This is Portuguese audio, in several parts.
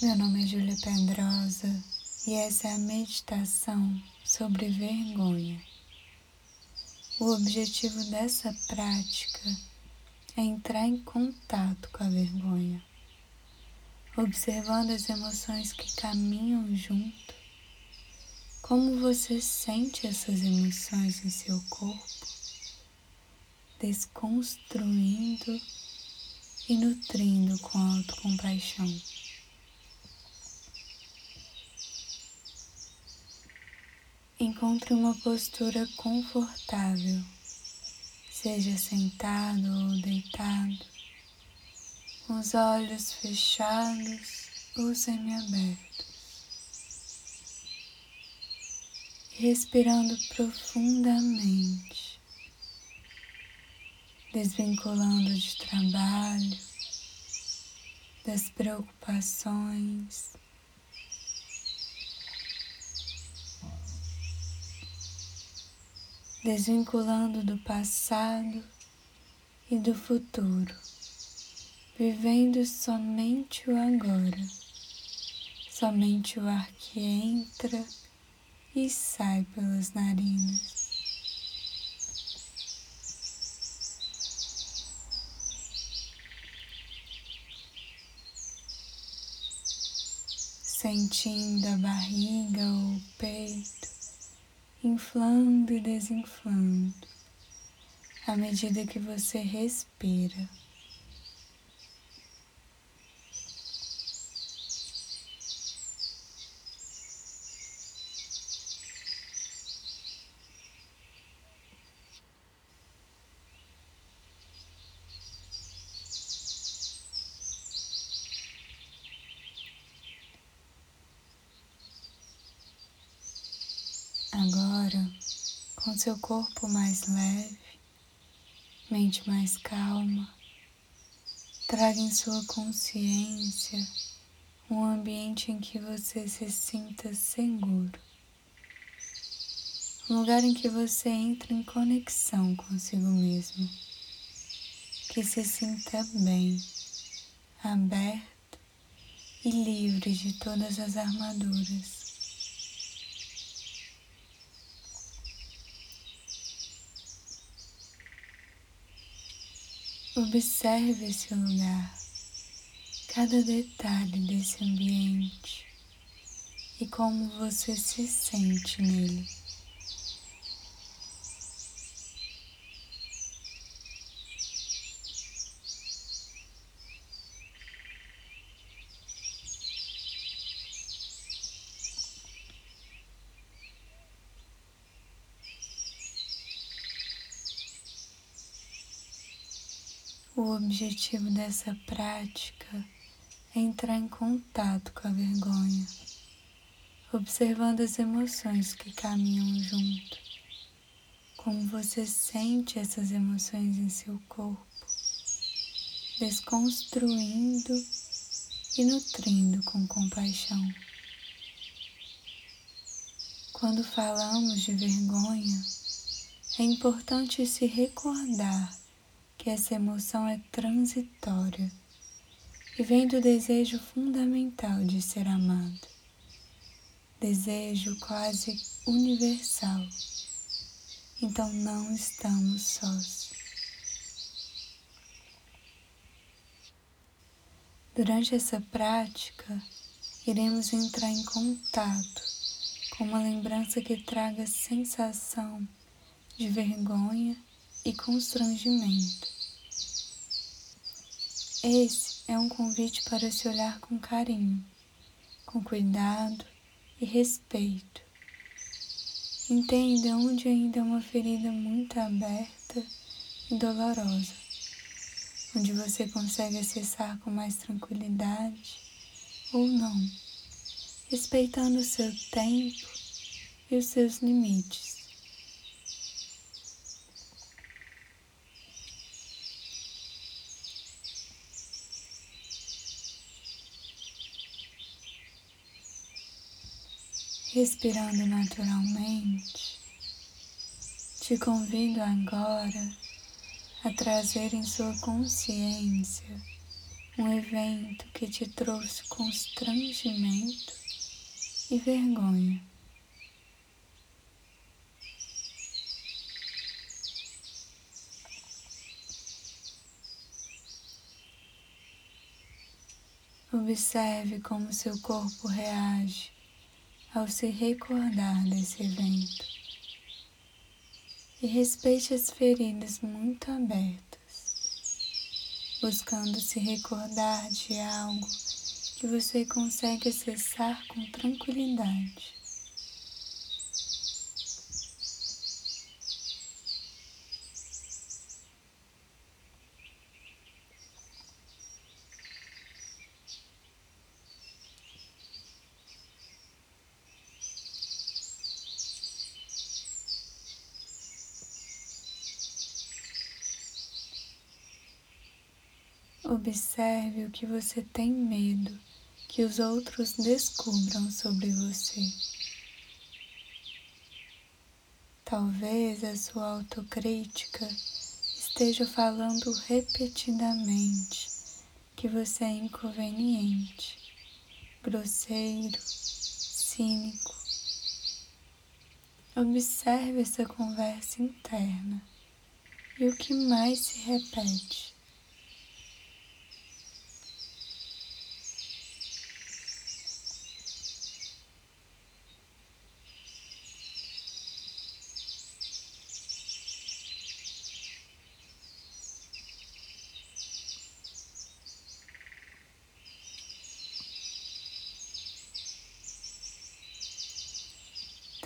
Meu nome é Júlia Pedrosa e essa é a meditação sobre vergonha. O objetivo dessa prática é entrar em contato com a vergonha, observando as emoções que caminham junto. Como você sente essas emoções em seu corpo, desconstruindo e nutrindo com autocompaixão. Encontre uma postura confortável, seja sentado ou deitado, com os olhos fechados ou semiabertos. Respirando profundamente, desvinculando de trabalho, das preocupações desvinculando do passado e do futuro, vivendo somente o agora, somente o ar que entra e sai pelas narinas. Sentindo a barriga ou o peito inflando e desinflando à medida que você respira. Agora, com seu corpo mais leve, mente mais calma, traga em sua consciência um ambiente em que você se sinta seguro. Um lugar em que você entre em conexão consigo mesmo. Que se sinta bem, aberto e livre de todas as armaduras. Observe esse lugar, cada detalhe desse ambiente e como você se sente nele. O objetivo dessa prática é entrar em contato com a vergonha, observando as emoções que caminham junto, como você sente essas emoções em seu corpo, desconstruindo e nutrindo com compaixão. Quando falamos de vergonha, é importante se recordar que essa emoção é transitória e vem do desejo fundamental de ser amado, desejo quase universal. Então não estamos sós. Durante essa prática, iremos entrar em contato com uma lembrança que traga sensação de vergonha e constrangimento. Esse é um convite para se olhar com carinho, com cuidado e respeito. Entenda onde ainda é uma ferida muito aberta e dolorosa, onde você consegue acessar com mais tranquilidade ou não, respeitando o seu tempo e os seus limites. Respirando naturalmente, te convido agora a trazer em sua consciência um evento que te trouxe constrangimento e vergonha. Observe como seu corpo reage ao se recordar desse evento e respeite as feridas muito abertas, buscando se recordar de algo que você consegue acessar com tranquilidade. Observe o que você tem medo que os outros descubram sobre você. Talvez a sua autocrítica esteja falando repetidamente que você é inconveniente, grosseiro, cínico. Observe essa conversa interna e o que mais se repete.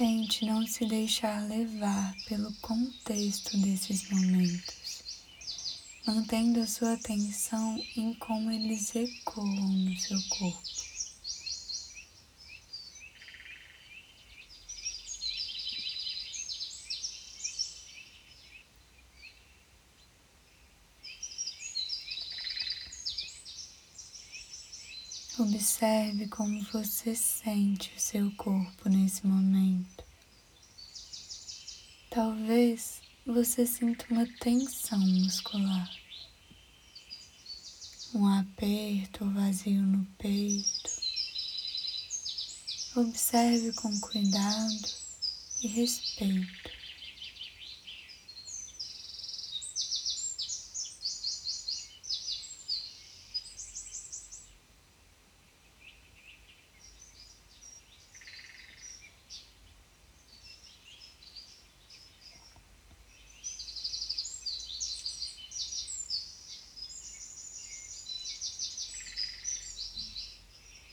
Tente não se deixar levar pelo contexto desses momentos, mantendo a sua atenção em como eles ecoam no seu corpo. Observe como você sente o seu corpo nesse momento. Talvez você sinta uma tensão muscular, um aperto ou vazio no peito. Observe com cuidado e respeito.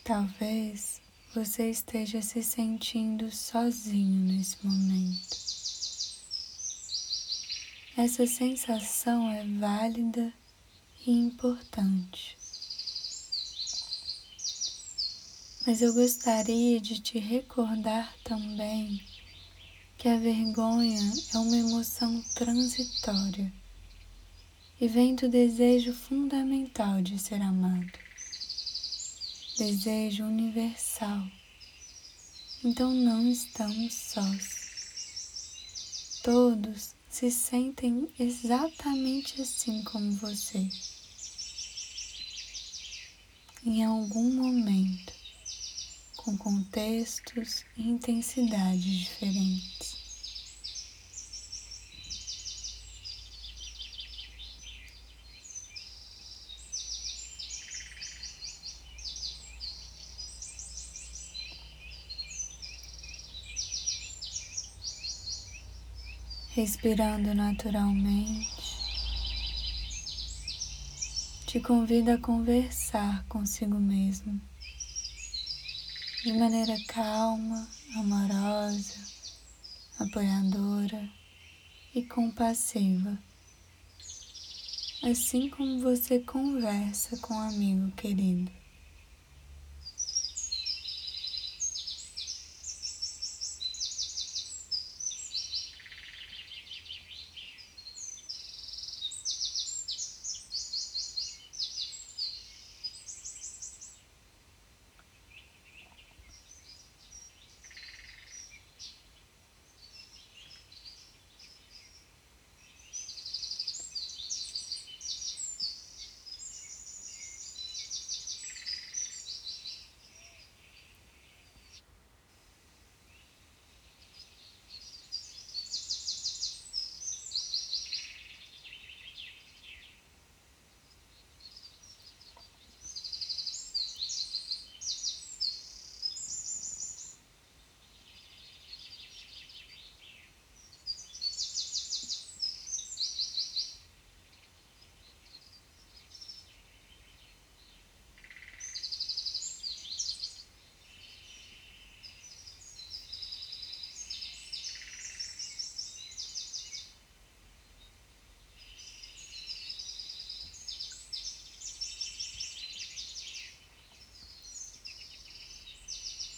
Talvez você esteja se sentindo sozinho nesse momento. Essa sensação é válida e importante. Mas eu gostaria de te recordar também que a vergonha é uma emoção transitória e vem do desejo fundamental de ser amado desejo universal. Então não estamos sós. Todos se sentem exatamente assim como você. Em algum momento, com contextos e intensidades diferentes. Respirando naturalmente, te convido a conversar consigo mesmo. De maneira calma, amorosa, apoiadora e compassiva, assim como você conversa com um amigo querido.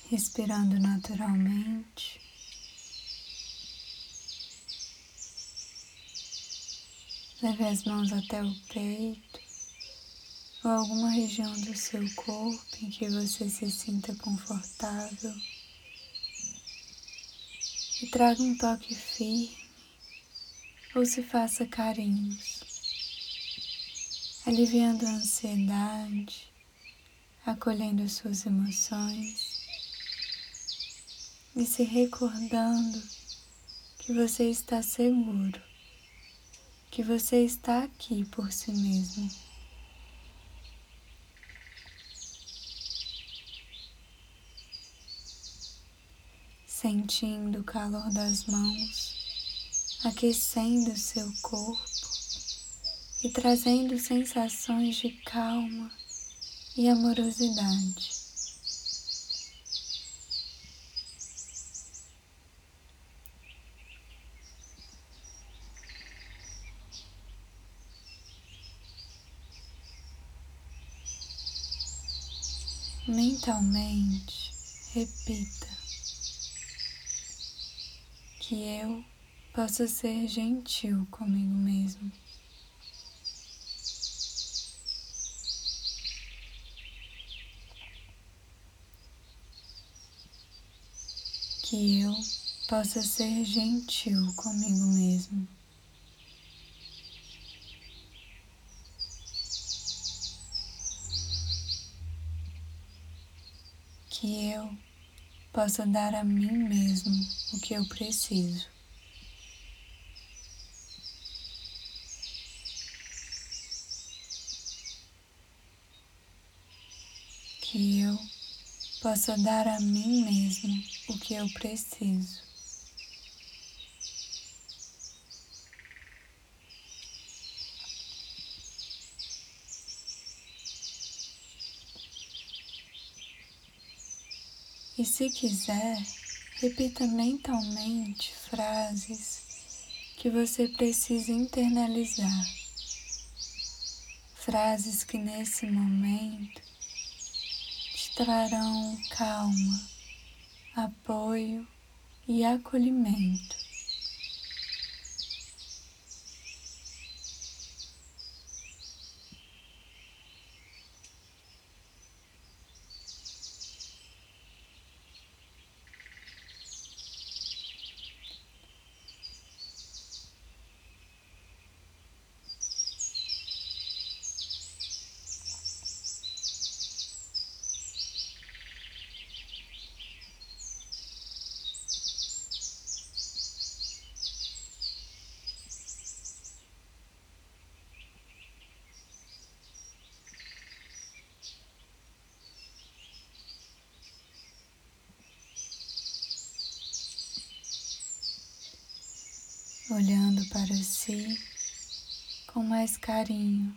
Respirando naturalmente. Leve as mãos até o peito ou alguma região do seu corpo em que você se sinta confortável e traga um toque firme ou se faça carinhos, aliviando a ansiedade, acolhendo as suas emoções e se recordando que você está seguro, que você está aqui por si mesmo. Sentindo o calor das mãos, aquecendo seu corpo e trazendo sensações de calma e amorosidade. Mentalmente, repita que eu posso ser gentil comigo mesmo. Que eu possa ser gentil comigo mesmo. Que eu possa dar a mim mesmo o que eu preciso. Que eu possa dar a mim mesmo o que eu preciso. E se quiser, repita mentalmente frases que você precisa internalizar. Frases que nesse momento te trarão calma, apoio e acolhimento. Olhando para si com mais carinho,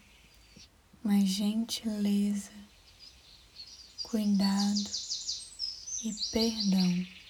mais gentileza, cuidado e perdão.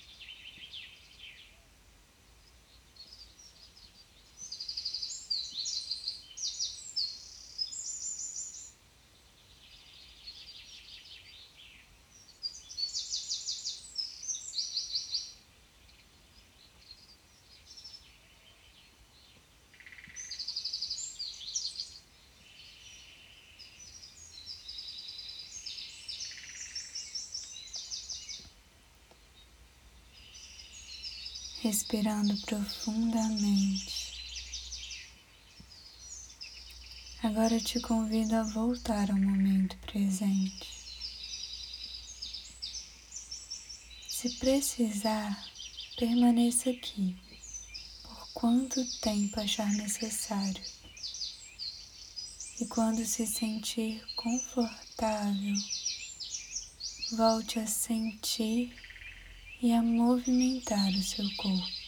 Respirando profundamente. Agora te convido a voltar ao momento presente. Se precisar, permaneça aqui por quanto tempo achar necessário. E quando se sentir confortável, volte a sentir e a movimentar o seu corpo.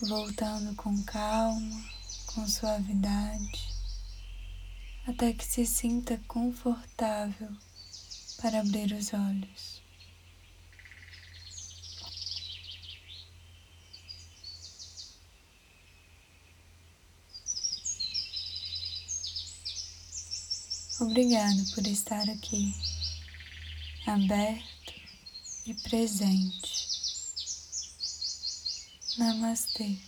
Voltando com calma, com suavidade, até que se sinta confortável para abrir os olhos. Obrigado por estar aqui, aberto e presente. Namastê.